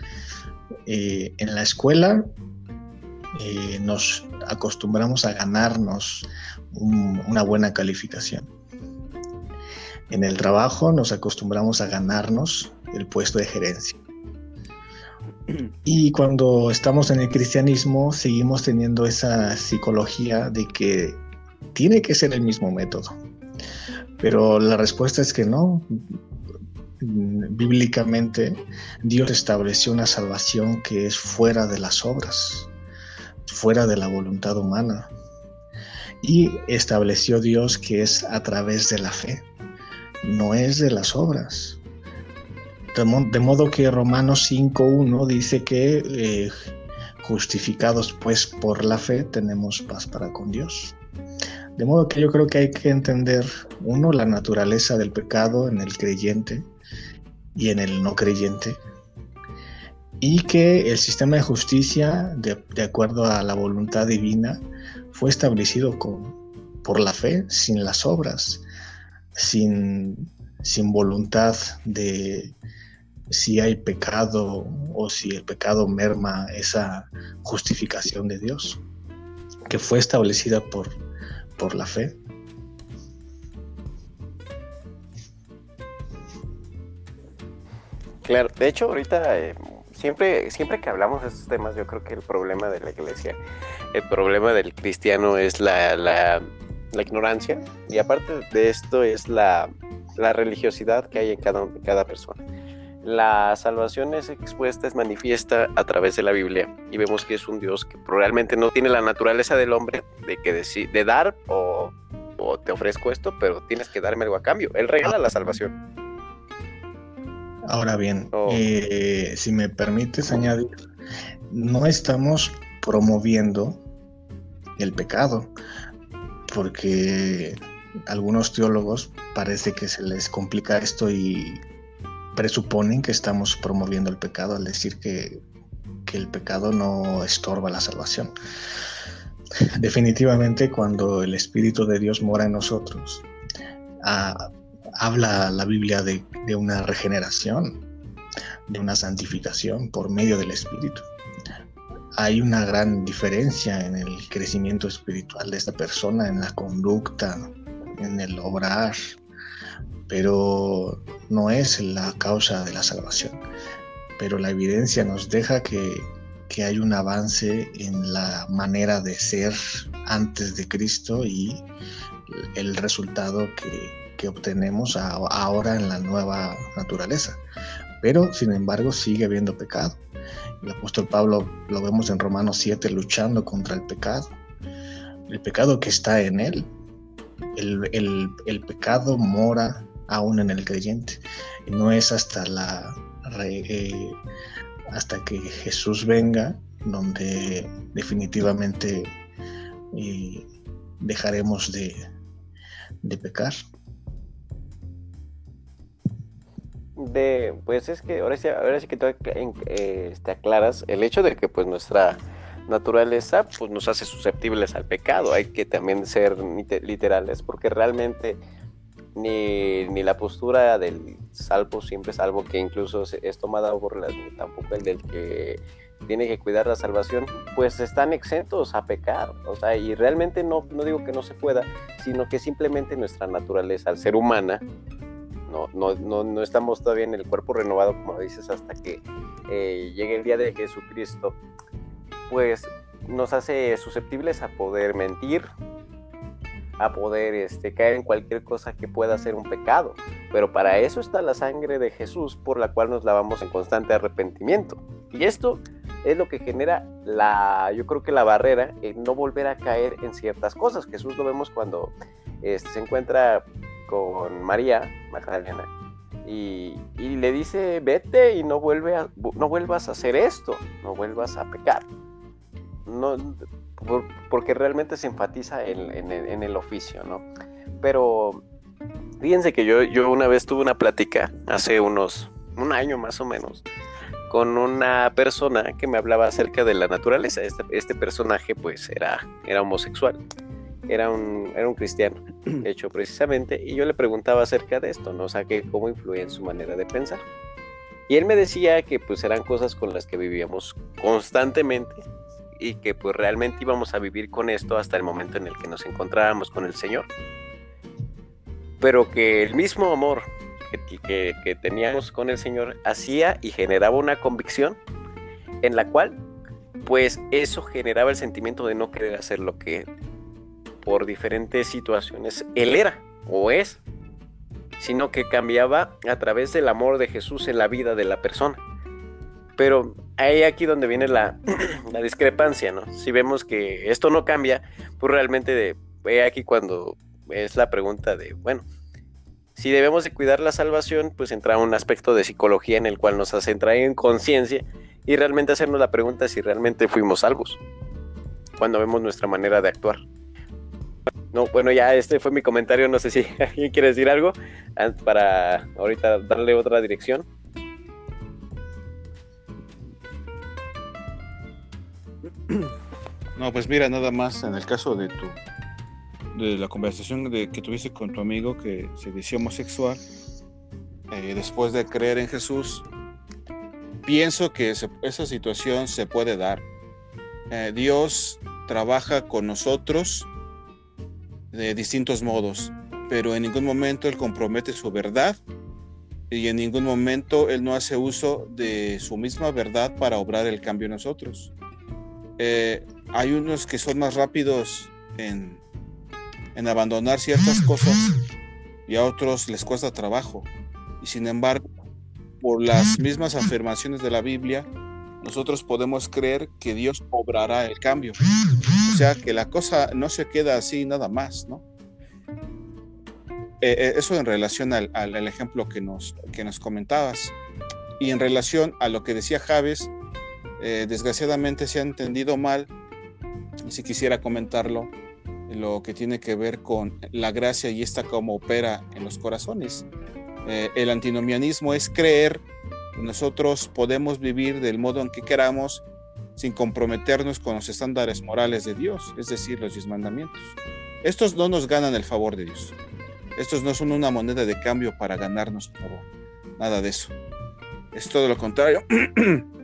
eh, en la escuela eh, nos acostumbramos a ganarnos una buena calificación. En el trabajo nos acostumbramos a ganarnos el puesto de gerencia. Y cuando estamos en el cristianismo seguimos teniendo esa psicología de que tiene que ser el mismo método. Pero la respuesta es que no bíblicamente Dios estableció una salvación que es fuera de las obras, fuera de la voluntad humana. Y estableció Dios que es a través de la fe, no es de las obras. De, modo que Romanos 5.1 dice que eh, justificados pues por la fe tenemos paz para con Dios. De modo que yo creo que hay que entender, uno, la naturaleza del pecado en el creyente, y en el no creyente, y que el sistema de justicia, de, acuerdo a la voluntad divina, fue establecido con, por la fe, sin las obras, sin, sin voluntad de si hay pecado o si el pecado merma esa justificación de Dios, que fue establecida por, por la fe. Claro, de hecho ahorita eh, siempre, siempre que hablamos de estos temas, yo creo que el problema de la iglesia, el problema del cristiano es la, la, ignorancia y aparte de esto es la, religiosidad que hay en cada, cada persona. La salvación es expuesta, es manifiesta a través de la Biblia y vemos que es un Dios que realmente no tiene la naturaleza del hombre de, que de dar o, o te ofrezco esto, pero tienes que darme algo a cambio. Él regala la salvación. Ahora bien, oh. eh, si me permites añadir, no estamos promoviendo el pecado, porque algunos teólogos parece que se les complica esto y presuponen que estamos promoviendo el pecado al decir que, el pecado no estorba la salvación. (laughs) Definitivamente cuando el Espíritu de Dios mora en nosotros, ah, habla la Biblia de, una regeneración, de una santificación por medio del Espíritu. Hay una gran diferencia en el crecimiento espiritual de esta persona, en la conducta, en el obrar, pero no es la causa de la salvación, pero la evidencia nos deja que, hay un avance en la manera de ser antes de Cristo y el resultado que, obtenemos ahora en la nueva naturaleza. Pero, sin embargo, sigue habiendo pecado. El apóstol Pablo lo vemos en Romanos 7 luchando contra el pecado. El pecado que está en él. El, pecado mora aún en el creyente. No es hasta la eh, hasta que Jesús venga donde definitivamente eh, dejaremos de, de pecar. de, pues es que ahora sí, ahora sí que tú eh, te aclaras el hecho de que pues nuestra naturaleza pues nos hace susceptibles al pecado. Hay que también ser literales porque realmente ni, ni la postura del salvo siempre salvo que incluso es tomada por las, tampoco el del que tiene que cuidar la salvación, pues están exentos a pecar. O sea, y realmente no, no digo que no se pueda, sino que simplemente nuestra naturaleza, al ser humana, no, no, no, estamos todavía en el cuerpo renovado, como dices, hasta que eh, llegue el día de Jesucristo, pues nos hace susceptibles a poder mentir, a poder este, caer en cualquier cosa que pueda ser un pecado. Pero para eso está la sangre de Jesús por la cual nos lavamos en constante arrepentimiento. Y esto es lo que genera la, yo creo que la barrera en no volver a caer en ciertas cosas. Jesús lo vemos cuando este, se encuentra con María Magdalena y, le dice, vete y no, vuelvas a hacer esto, no vuelvas a pecar. No, porque realmente se enfatiza en, el oficio, ¿no? Pero fíjense que yo, yo una vez tuve una plática hace unos, un año más o menos, con una persona que me hablaba acerca de la naturaleza. Este, este personaje pues era, era homosexual era un, era un cristiano, de hecho, precisamente, y yo le preguntaba acerca de esto, ¿no? O sea, que cómo influía en su manera de pensar. Y él me decía que pues eran cosas con las que vivíamos constantemente y que pues realmente íbamos a vivir con esto hasta el momento en el que nos encontrábamos con el Señor. Pero que el mismo amor que, que, teníamos con el Señor hacía y generaba una convicción en la cual pues eso generaba el sentimiento de no querer hacer lo que por diferentes situaciones él era o es, sino que cambiaba a través del amor de Jesús en la vida de la persona. Pero ahí aquí donde viene (clears throat) la, discrepancia, ¿no? Si vemos que esto no cambia, pues realmente de, aquí cuando es la pregunta de, bueno, si debemos de cuidar la salvación, pues entra un aspecto de psicología en el cual nos hace entrar en conciencia y realmente hacernos la pregunta si realmente fuimos salvos cuando vemos nuestra manera de actuar. No, bueno, ya este fue mi comentario. No sé si (laughs) alguien quiere decir algo para ahorita darle otra dirección. (clears throat) No, pues mira, nada más en el caso de tu de la conversación que tuviste con tu amigo que se decía homosexual, eh, después de creer en Jesús, pienso que esa situación se puede dar. Eh, Dios trabaja con nosotros de distintos modos, pero en ningún momento Él compromete su verdad y en ningún momento Él no hace uso de su misma verdad para obrar el cambio en nosotros. Eh, hay unos que son más rápidos en, en abandonar ciertas cosas y a otros les cuesta trabajo. Y sin embargo, por las mismas afirmaciones de la Biblia, nosotros podemos creer que Dios obrará el cambio. O sea, que la cosa no se queda así nada más, ¿no? Eh, eh, eso en relación al, ejemplo que nos, que nos comentabas. Y en relación a lo que decía Javes, eh, desgraciadamente se ha entendido mal, si quisiera comentarlo, lo que tiene que ver con la gracia y esta cómo opera en los corazones. el antinomianismo es creer nosotros podemos vivir del modo en que queramos sin comprometernos con los estándares morales de Dios, es decir, los diez mandamientos. Estos no nos ganan el favor de Dios. Estos no son una moneda de cambio para ganarnos el favor. Nada de eso. Es todo lo contrario. (clears throat)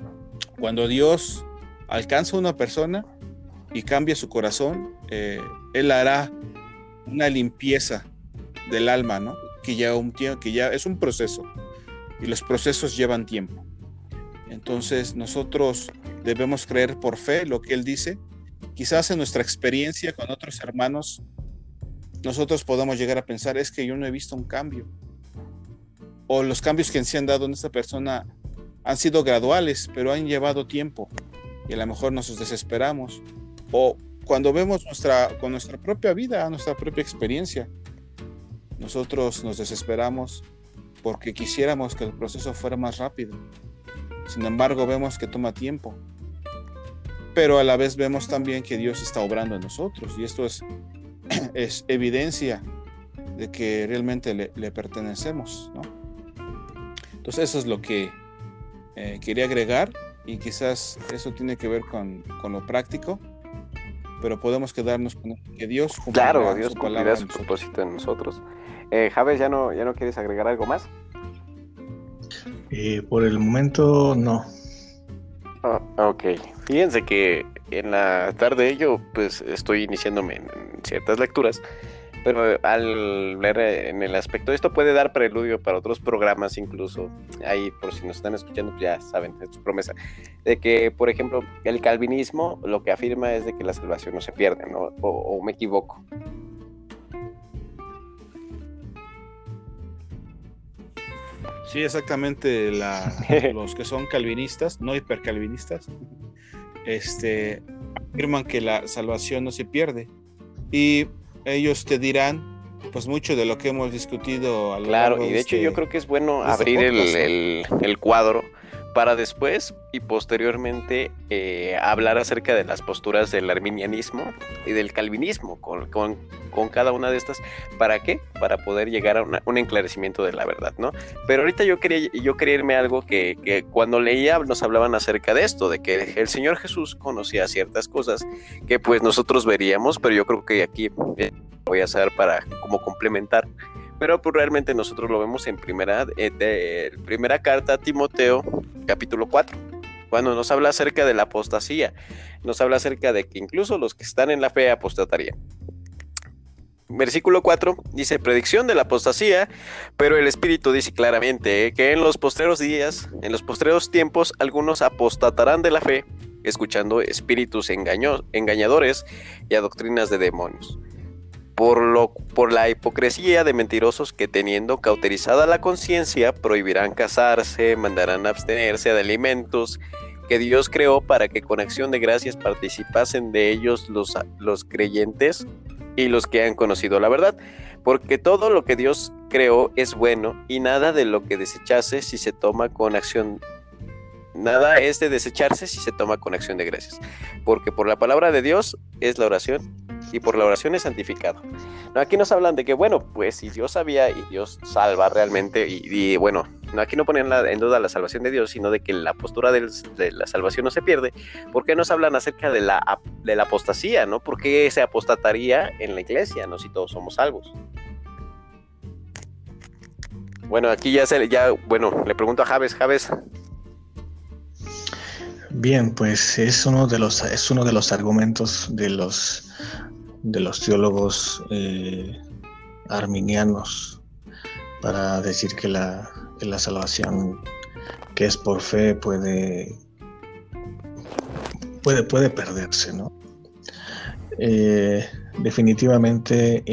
Cuando Dios alcanza a una persona y cambia su corazón, eh, Él hará una limpieza del alma, ¿no? que ya un tiempo, que ya es un proceso y los procesos llevan tiempo. Entonces nosotros debemos creer por fe lo que Él dice. Quizás en nuestra experiencia con otros hermanos, nosotros podamos llegar a pensar, es que yo no he visto un cambio. O los cambios que se han dado en esta persona han sido graduales, pero han llevado tiempo. Y a lo mejor nos desesperamos. O cuando vemos nuestra, con nuestra propia vida, nuestra propia experiencia, nosotros nos desesperamos porque quisiéramos que el proceso fuera más rápido. Sin embargo, vemos que toma tiempo. Pero a la vez vemos también que Dios está obrando en nosotros. Y esto es, (clears throat) es evidencia de que realmente le, pertenecemos. Entonces eso es lo que eh, quería agregar y quizás eso tiene que ver con, lo práctico, pero podemos quedarnos con que Dios cumplirá claro, Dios su cumplirá su propósito en nosotros. Eh, Javes, ¿ya no, ¿ya no quieres agregar algo más? Eh, por el momento no. Ah, ok. Fíjense que en la tarde yo pues estoy iniciándome en, ciertas lecturas, pero al ver en el aspecto, esto puede dar preludio para otros programas incluso, ahí por si nos están escuchando pues ya saben, es promesa, de que por ejemplo el calvinismo lo que afirma es de que la salvación no se pierde, ¿no? o me equivoco. Sí, exactamente. (laughs) los que son calvinistas, no hipercalvinistas, este, afirman que la salvación no se pierde. Y ellos te dirán, pues mucho de lo que hemos discutido a lo Claro, y de hecho este yo creo que es bueno este abrir el, el, cuadro para después y posteriormente eh, hablar acerca de las posturas del arminianismo y del calvinismo con, con, con, cada una de estas. ¿Para qué? Para poder llegar a un enclarecimiento de la verdad, ¿no? Pero ahorita yo quería, yo quería irme a algo que, que, cuando leía nos hablaban acerca de esto, de que el Señor Jesús conocía ciertas cosas que pues nosotros veríamos, pero yo creo que aquí voy a hacer para como complementar pero pues realmente nosotros lo vemos en primera, eh, primera carta a Timoteo, capítulo 4, cuando nos habla acerca de la apostasía, nos habla acerca de que incluso los que están en la fe apostatarían. Versículo 4 dice predicción de la apostasía, pero el Espíritu dice claramente eh, que en los postreros días, en los postreros tiempos, algunos apostatarán de la fe, escuchando espíritus engañadores y a doctrinas de demonios por, lo, por la hipocresía de mentirosos que teniendo cauterizada la conciencia prohibirán casarse, mandarán abstenerse de alimentos que Dios creó para que con acción de gracias participasen de ellos los, los creyentes y los que han conocido la verdad, porque todo lo que Dios creó es bueno y nada de lo que desechase si se toma con acción nada es de desecharse si se toma con acción de gracias, porque por la palabra de Dios es la oración y por la oración es santificado. Aquí nos hablan de que, bueno, pues si Dios sabía y Dios salva realmente, y, bueno, no, aquí no ponen en duda la salvación de Dios, sino de que la postura de la salvación no se pierde. ¿Por qué nos hablan acerca de la, apostasía, no? ¿Por qué se apostataría en la iglesia, no? Si todos somos salvos. Bueno, aquí ya se, ya, bueno, le pregunto a Javes, Javes, Bien, pues es uno de los es uno de los argumentos de los de los teólogos eh, arminianos para decir que la, la salvación que es por fe puede puede, puede perderse, ¿no? Eh, definitivamente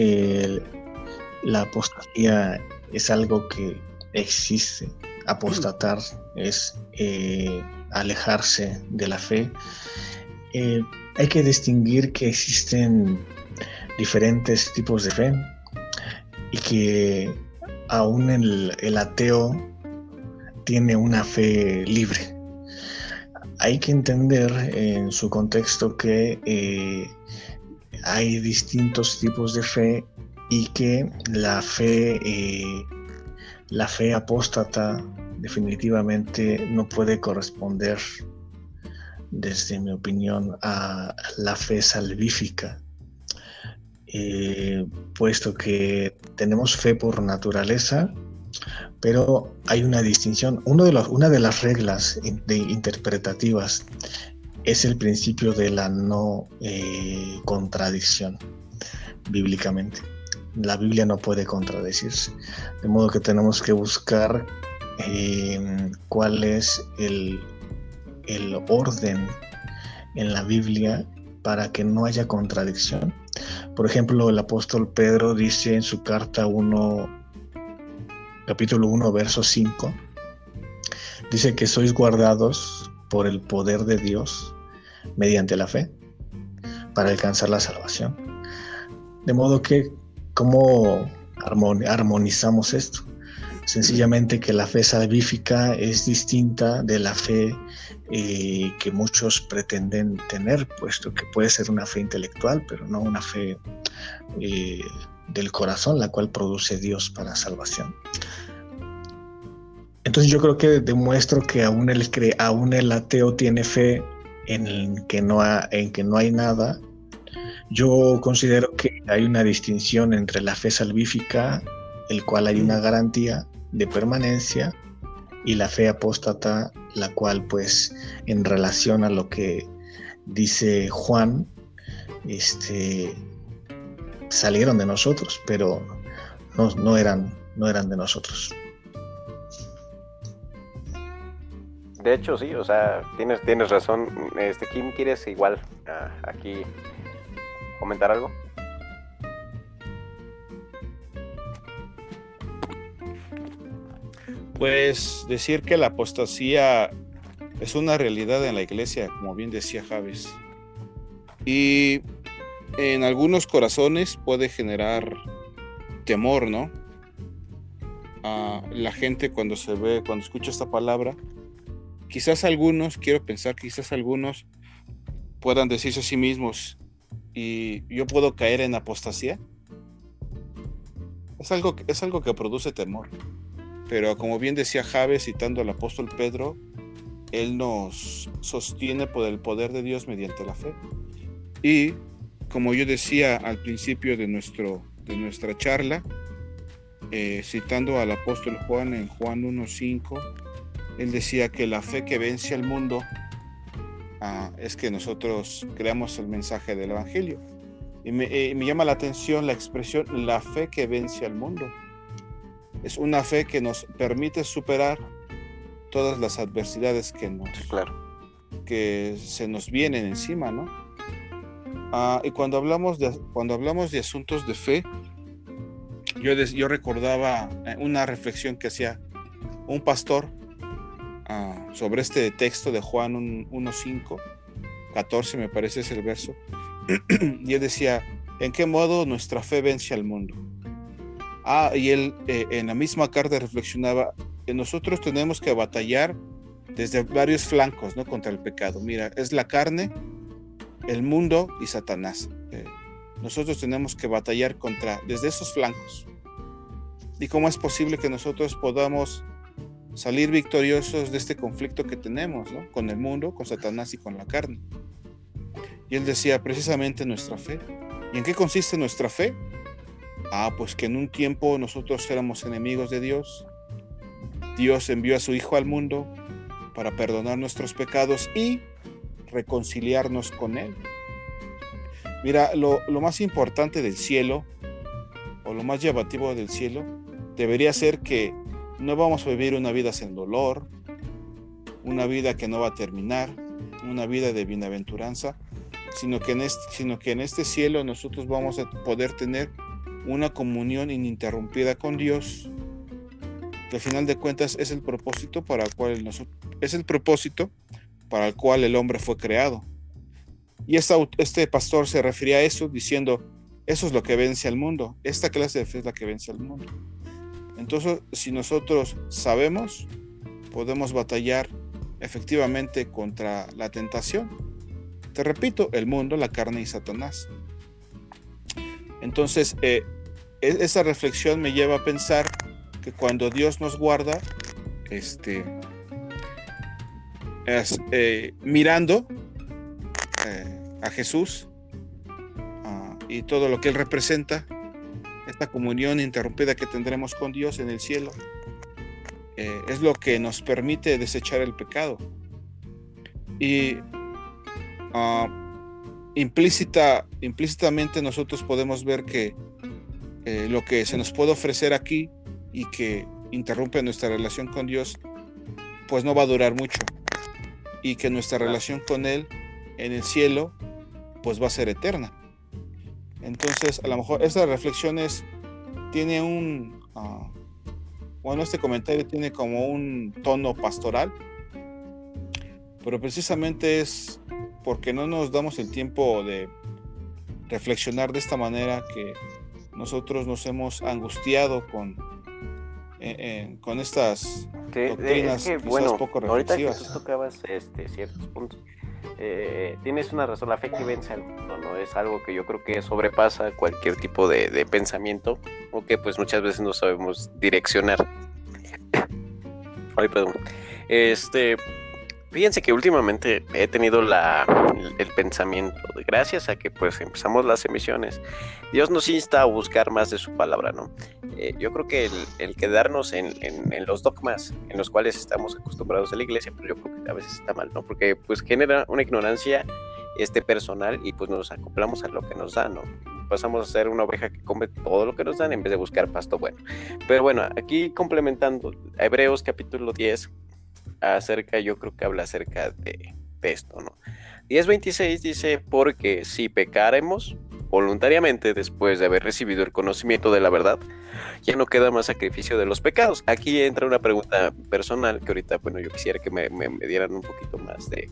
la apostasía es algo que existe. Apostatar es eh, alejarse de la fe. Hay que distinguir que existen diferentes tipos de fe y que aún el, ateo tiene una fe libre. Hay que entender en su contexto que eh, hay distintos tipos de fe y que la fe, eh, la fe apóstata definitivamente no puede corresponder, desde mi opinión, a la fe salvífica, eh, puesto que tenemos fe por naturaleza, pero hay una distinción. Una de las reglas interpretativas es el principio de la no eh, contradicción bíblicamente. la Biblia no puede contradecirse. De modo que tenemos que buscar eh, cuál es el orden en la Biblia para que no haya contradicción. Por ejemplo, el apóstol Pedro dice en su carta 1, capítulo 1, verso 5, dice que sois guardados por el poder de Dios mediante la fe para alcanzar la salvación. De modo que, ¿cómo armonizamos esto? Sencillamente que la fe salvífica es distinta de la fe eh, que muchos pretenden tener, puesto que puede ser una fe intelectual, pero no una fe eh, del corazón, la cual produce Dios para salvación. Entonces yo creo que demuestro que aún el, aún el ateo tiene fe en que, no en que no hay nada. Yo considero que hay una distinción entre la fe salvífica, el cual hay una garantía de permanencia, y la fe apóstata, la cual pues en relación a lo que dice Juan, este, salieron de nosotros, pero no, no, eran, no eran de nosotros. De hecho, sí, o sea, tienes, tienes razón. Este, Kim, ¿quieres igual ah, aquí comentar algo? Pues decir que la apostasía es una realidad en la iglesia, como bien decía Javes. Y en algunos corazones puede generar temor, ¿no? A la gente cuando se ve, cuando escucha esta palabra, quizás algunos, quiero pensar, quizás algunos puedan decirse a sí mismos, y yo puedo caer en apostasía. Es algo, es algo que produce temor. Pero como bien decía Javes citando al apóstol Pedro, él nos sostiene por el poder de Dios mediante la fe. Y como yo decía al principio de, nuestro, de nuestra charla, eh, citando al apóstol Juan en Juan 1.5, él decía que la fe que vence al mundo ah, es que nosotros creamos el mensaje del Evangelio. Y eh, me, llama la atención la expresión la fe que vence al mundo. Es una fe que nos permite superar todas las adversidades que nos, claro. que se nos vienen encima, ¿no? Ah, y cuando hablamos de cuando hablamos de asuntos de fe, yo, yo recordaba eh, una reflexión que hacía un pastor Ah, sobre este texto de Juan 1.5, 14 me parece es el verso, (clears throat) y él decía, ¿en qué modo nuestra fe vence al mundo? Ah, y él eh, en la misma carta reflexionaba, que nosotros tenemos que batallar desde varios flancos, ¿no? Contra el pecado. Mira, es la carne, el mundo y Satanás. Eh, nosotros tenemos que batallar contra, desde esos flancos. ¿Y cómo es posible que nosotros podamos salir victoriosos de este conflicto que tenemos ¿no? con el mundo, con Satanás y con la carne. Y él decía precisamente nuestra fe. ¿Y en qué consiste nuestra fe? Ah, pues que en un tiempo nosotros éramos enemigos de Dios. Dios envió a su Hijo al mundo para perdonar nuestros pecados y reconciliarnos con Él. Mira, lo, más importante del cielo, o lo más llamativo del cielo, debería ser que no vamos a vivir una vida sin dolor, una vida que no va a terminar, una vida de bienaventuranza, sino que en este, sino que en este cielo nosotros vamos a poder tener una comunión ininterrumpida con Dios, que al final de cuentas es el propósito para el cual es el propósito para el cual el hombre fue creado. Y este pastor se refería a eso diciendo, eso es lo que vence al mundo, esta clase de fe es la que vence al mundo. Entonces, si nosotros sabemos, podemos batallar efectivamente contra la tentación. Te repito, el mundo, la carne y Satanás. Entonces, eh, esa reflexión me lleva a pensar que cuando Dios nos guarda, este, eh, mirando eh, a Jesús ah, y todo lo que Él representa, esta comunión interrumpida que tendremos con Dios en el cielo. Eh, es lo que nos permite desechar el pecado. Y ah, implícita, implícitamente nosotros podemos ver que eh, lo que se nos puede ofrecer aquí y que interrumpe nuestra relación con Dios, pues no va a durar mucho. Y que nuestra relación con Él en el cielo, pues va a ser eterna. Entonces, a lo mejor estas reflexiones tiene un, ah, bueno, este comentario tiene como un tono pastoral, pero precisamente es porque no nos damos el tiempo de reflexionar de esta manera que nosotros nos hemos angustiado con, eh, eh, con estas doctrinas bueno, poco reflexivas. Ahorita que tú tocabas este, ciertos puntos, eh, tienes una razón, la fe que vence al mundo, ¿no? Es algo que yo creo que sobrepasa cualquier tipo de, de pensamiento o que pues muchas veces no sabemos direccionar. (coughs) Ay, perdón. Este, Fíjense que últimamente he tenido la, el, pensamiento, de, gracias a que pues empezamos las emisiones, Dios nos insta a buscar más de su palabra, ¿no? Eh, yo creo que el, quedarnos en, en, los dogmas en los cuales estamos acostumbrados a la iglesia, pues yo creo que a veces está mal, ¿no? Porque pues genera una ignorancia este personal y pues nos acoplamos a lo que nos da, ¿no? Pasamos a ser una oveja que come todo lo que nos dan en vez de buscar pasto bueno. Pero bueno, aquí complementando, Hebreos capítulo 10 acerca, yo creo que habla acerca de, esto, ¿no? 10.26 dice, porque si pecaremos voluntariamente después de haber recibido el conocimiento de la verdad, ya no queda más sacrificio de los pecados. Aquí entra una pregunta personal que ahorita, bueno, yo quisiera que me, dieran un poquito más de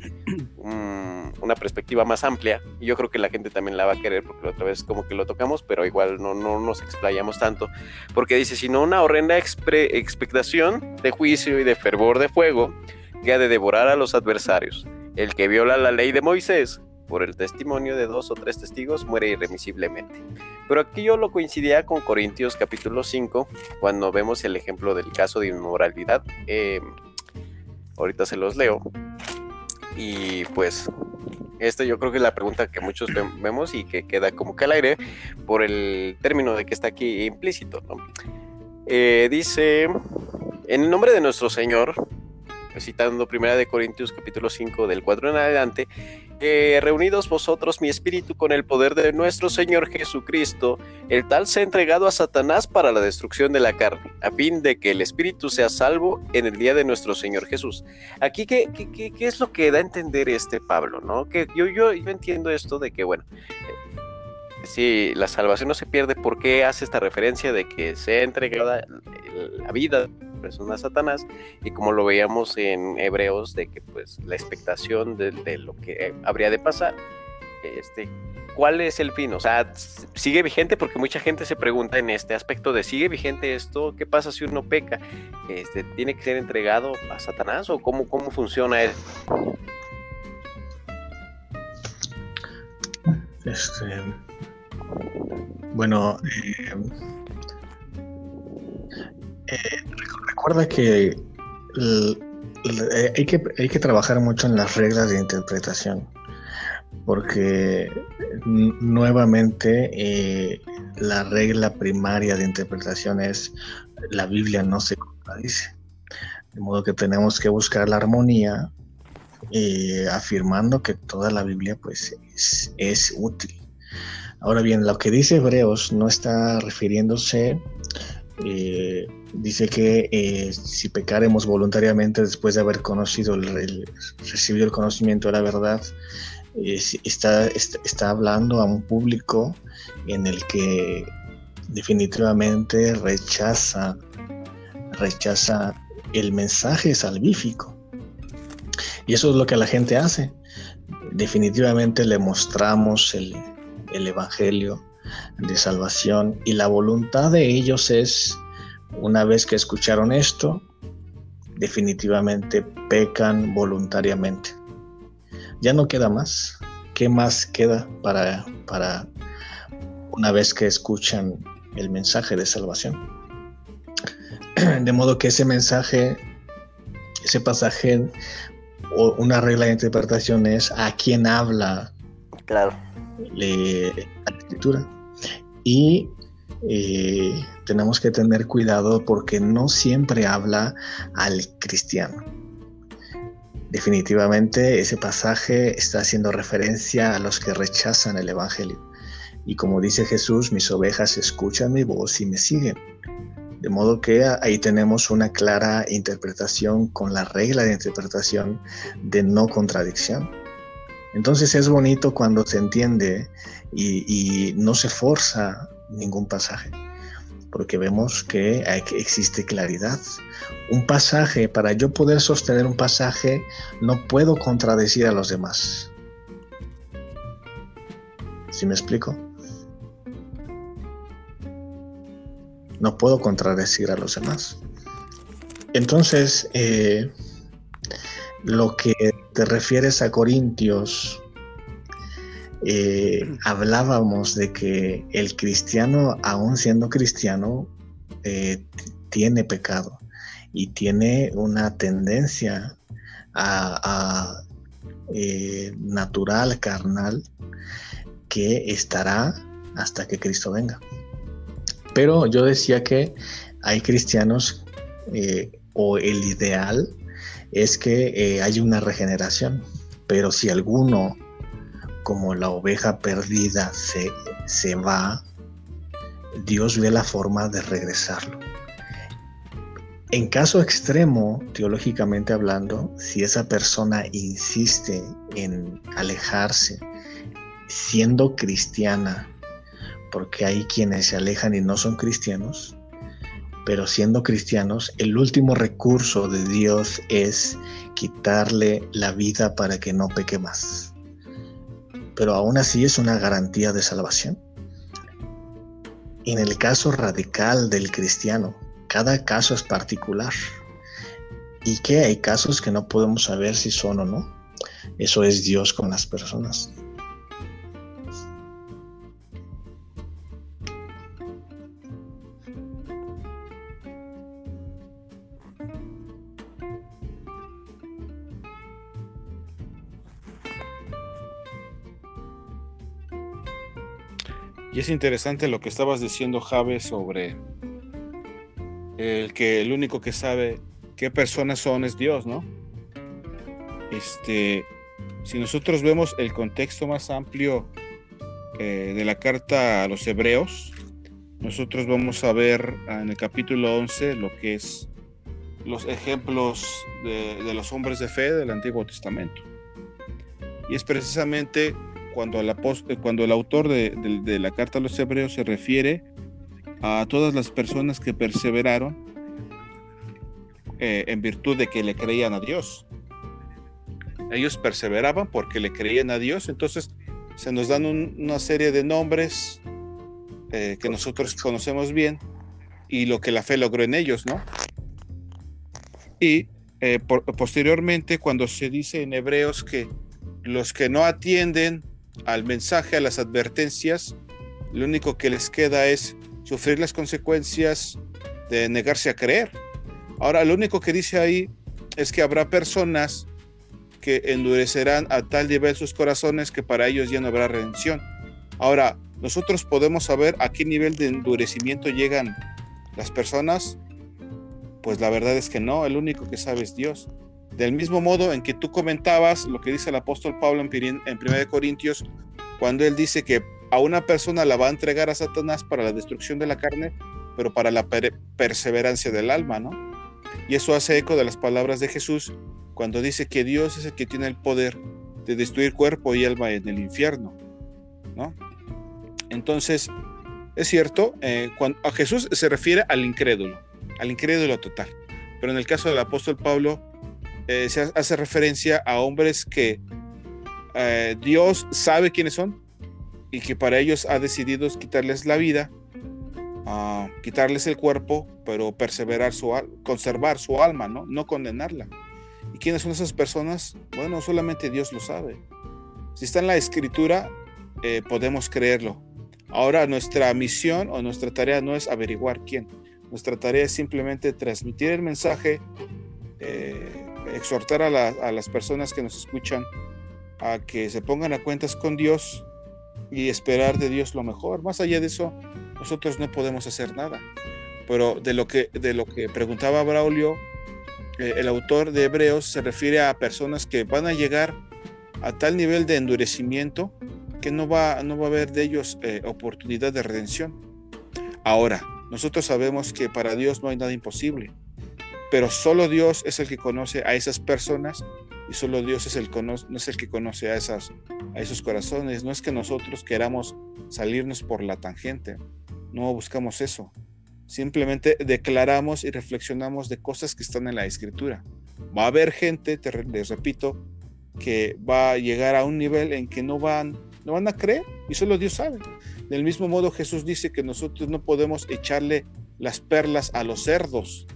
(clears throat) una perspectiva más amplia. Y yo creo que la gente también la va a querer porque otra vez como que lo tocamos, pero igual no, no nos explayamos tanto. Porque dice, sino una horrenda expectación de juicio y de fervor de fuego que ha de devorar a los adversarios. El que viola la ley de Moisés por el testimonio de dos o tres testigos muere irremisiblemente. Pero aquí yo lo coincidía con Corintios capítulo 5, cuando vemos el ejemplo del caso de inmoralidad. Eh, ahorita se los leo. Y pues, esta yo creo que es la pregunta que muchos vemos y que queda como que al aire por el término de que está aquí implícito. Eh, dice, en el nombre de nuestro Señor, citando primera de Corintios capítulo 5 del 4 en adelante, reunidos vosotros mi espíritu con el poder de nuestro Señor Jesucristo, el tal se ha entregado a Satanás para la destrucción de la carne, a fin de que el espíritu sea salvo en el día de nuestro Señor Jesús. Aquí, ¿qué, qué, qué es lo que da a entender este Pablo? ¿no? Que yo, yo, yo entiendo esto de que, bueno, eh, si la salvación no se pierde, ¿por qué hace esta referencia de que se ha entregado la vida persona Satanás y como lo veíamos en Hebreos de que pues la expectación de, lo que habría de pasar, este, ¿cuál es el fin? O sea, sigue vigente porque mucha gente se pregunta en este aspecto de sigue vigente esto, ¿qué pasa si uno peca? Este, ¿Tiene que ser entregado a Satanás o cómo, cómo funciona eso? Este, bueno, eh, eh, recuerda que eh, hay, que hay que trabajar mucho en las reglas de interpretación, porque nuevamente eh, la regla primaria de interpretación es la Biblia no se contradice. De modo que tenemos que buscar la armonía afirmando que toda la Biblia pues es útil. Ahora bien, lo que dice Hebreos no está refiriéndose eh, dice que eh, si pecaremos voluntariamente después de haber conocido, recibido el conocimiento de la verdad, eh, está, está, hablando a un público en el que definitivamente rechaza, rechaza el mensaje salvífico. Y eso es lo que la gente hace. Definitivamente le mostramos el, el Evangelio, de salvación y la voluntad de ellos es, una vez que escucharon esto, definitivamente pecan voluntariamente. Ya no queda más. ¿Qué más queda para, para una vez que escuchan el mensaje de salvación? (clears throat) De modo que ese mensaje, ese pasaje o una regla de interpretación es a quién habla claro. la escritura. Y eh, tenemos que tener cuidado porque no siempre habla al cristiano. Definitivamente ese pasaje está haciendo referencia a los que rechazan el Evangelio. Y como dice Jesús, mis ovejas escuchan mi voz y me siguen. De modo que ahí tenemos una clara interpretación con la regla de interpretación de no contradicción. Entonces es bonito cuando se entiende y, no se forza ningún pasaje, porque vemos que existe claridad. Un pasaje, para yo poder sostener un pasaje, no puedo contradecir a los demás. ¿Sí me explico? no puedo contradecir a los demás. Entonces, eh, lo que te refieres a Corintios, eh, hablábamos de que el cristiano, aún siendo cristiano, eh, tiene pecado y tiene una tendencia a, natural, carnal, que estará hasta que Cristo venga. Pero yo decía que hay cristianos eh, o el ideal es que eh, hay una regeneración, pero si alguno, como la oveja perdida, se, se va, Dios ve la forma de regresarlo. En caso extremo, teológicamente hablando, si esa persona insiste en alejarse, siendo cristiana, porque hay quienes se alejan y no son cristianos, pero siendo cristianos, el último recurso de Dios es quitarle la vida para que no peque más. Pero aún así es una garantía de salvación. En el caso radical del cristiano, cada caso es particular. Y que hay casos que no podemos saber si son o no. Eso es Dios con las personas. Y es interesante lo que estabas diciendo, Javes, sobre el que el único que sabe qué personas son es Dios, ¿no? Este, si nosotros vemos el contexto más amplio eh, de la carta a los hebreos, nosotros vamos a ver en el capítulo 11 lo que es los ejemplos de los hombres de fe del Antiguo Testamento. Y es precisamente eh, cuando el autor de, la carta a los hebreos se refiere a todas las personas que perseveraron eh, en virtud de que le creían a Dios. Ellos perseveraban porque le creían a Dios, entonces se nos dan una serie de nombres eh, que nosotros conocemos bien y lo que la fe logró en ellos, ¿no? Y posteriormente, cuando se dice en Hebreos que los que no atienden al mensaje, a las advertencias, lo único que les queda es sufrir las consecuencias de negarse a creer. Ahora, lo único que dice ahí es que habrá personas que endurecerán a tal nivel sus corazones que para ellos ya no habrá redención. Ahora, nosotros podemos saber a qué nivel de endurecimiento llegan las personas. Pues la verdad es que no, el único que sabe es Dios. Del mismo modo en que tú comentabas lo que dice el apóstol Pablo en 1 Corintios, cuando él dice que a una persona la va a entregar a Satanás para la destrucción de la carne, pero para la perseverancia del alma, ¿no? Y eso hace eco de las palabras de Jesús cuando dice que Dios es el que tiene el poder de destruir cuerpo y alma en el infierno, ¿no? Entonces, es cierto, eh, cuando a Jesús se refiere al incrédulo, al incrédulo total. Pero en el caso del apóstol Pablo, eh, se hace referencia a hombres que eh, Dios sabe quiénes son y que para ellos ha decidido quitarles la vida, quitarles el cuerpo, pero perseverar su conservar su alma, ¿no? no condenarla. ¿Y quiénes son esas personas? Bueno, solamente Dios lo sabe. Si está en la escritura, eh, podemos creerlo. Ahora nuestra misión o nuestra tarea no es averiguar quién. Nuestra tarea es simplemente transmitir el mensaje exhortar a, las personas que nos escuchan a que se pongan a cuentas con Dios y esperar de Dios lo mejor. Más allá de eso, nosotros no podemos hacer nada. Pero de lo que, de lo que preguntaba Braulio, eh, el autor de Hebreos se refiere a personas que van a llegar a tal nivel de endurecimiento que no va, no va a haber de ellos eh, oportunidad de redención. Ahora, nosotros sabemos que para Dios no hay nada imposible, pero solo Dios es el que conoce a esas personas y solo Dios es el, no es el que conoce a, esas, a esos corazones. No es que nosotros queramos salirnos por la tangente, no buscamos eso. Simplemente declaramos y reflexionamos de cosas que están en la escritura. Va a haber gente, te, les repito, que va a llegar a un nivel en que no van, no van a creer y solo Dios sabe. Del mismo modo Jesús dice que nosotros no podemos echarle las perlas a los cerdos.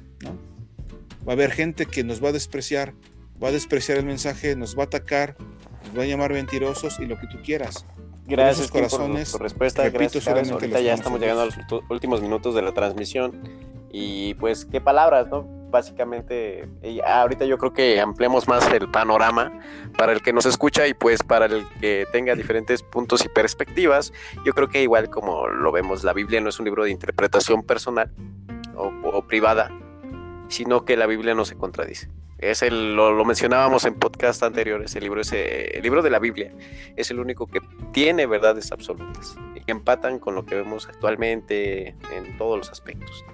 Va a haber gente que nos va a despreciar, va a despreciar el mensaje, nos va a atacar, nos va a llamar mentirosos y lo que tú quieras. Gracias corazones. Por, respuesta. Repito, gracias, Ahorita ya estamos llegando a los últimos minutos de la transmisión y pues qué palabras, ¿no? Básicamente, ahorita yo creo que ampliamos más el panorama para el que nos escucha y pues para el que tenga diferentes puntos y perspectivas. Yo creo que igual como lo vemos, la Biblia no es un libro de interpretación personal o privada, sino que la Biblia no se contradice. Es el, lo, mencionábamos en podcast anteriores, el libro, ese, el libro de la Biblia es el único que tiene verdades absolutas y empatan con lo que vemos actualmente en todos los aspectos.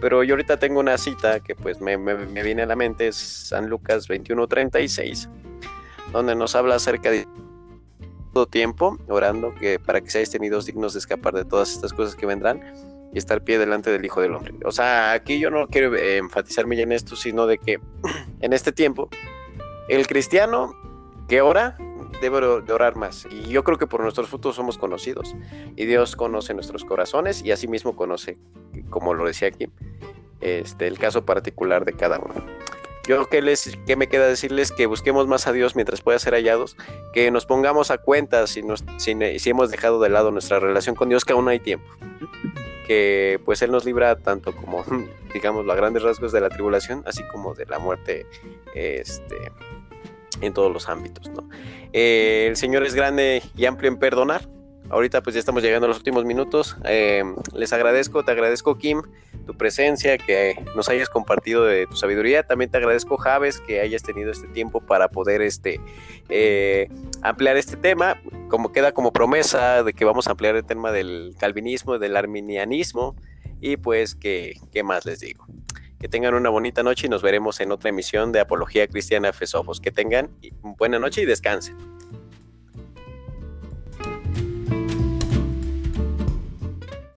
Pero yo ahorita tengo una cita que pues me, me, viene a la mente, es San Lucas 21:36, donde nos habla acerca de todo tiempo orando que para que seáis tenidos dignos de escapar de todas estas cosas que vendrán y estar pie delante del Hijo del Hombre. O sea, aquí yo no quiero eh, enfatizarme ya en esto, sino de que (clears throat) en este tiempo el cristiano que ora debe de orar más. Y yo creo que por nuestros frutos somos conocidos. Y Dios conoce nuestros corazones y asimismo conoce, como lo decía aquí, este, el caso particular de cada uno. Yo que les que me queda decirles que busquemos más a Dios mientras pueda ser hallados, que nos pongamos a cuenta si, nos, si hemos dejado de lado nuestra relación con Dios, que aún hay tiempo que pues Él nos libra tanto como, (laughs) digamos, a grandes rasgos de la tribulación, así como de la muerte este, en todos los ámbitos. ¿no? Eh, el Señor es grande y amplio en perdonar. Ahorita pues ya estamos llegando a los últimos minutos. Eh, les agradezco, te agradezco Kim tu presencia, que nos hayas compartido de tu sabiduría. También te agradezco, Javes, que hayas tenido este tiempo para poder este, eh, ampliar este tema. Como queda como promesa de que vamos a ampliar el tema del calvinismo, del arminianismo. Y pues, ¿qué, qué más les digo? Que tengan una bonita noche y nos veremos en otra emisión de Apología Cristiana Fesofos. Que tengan buena noche y descansen.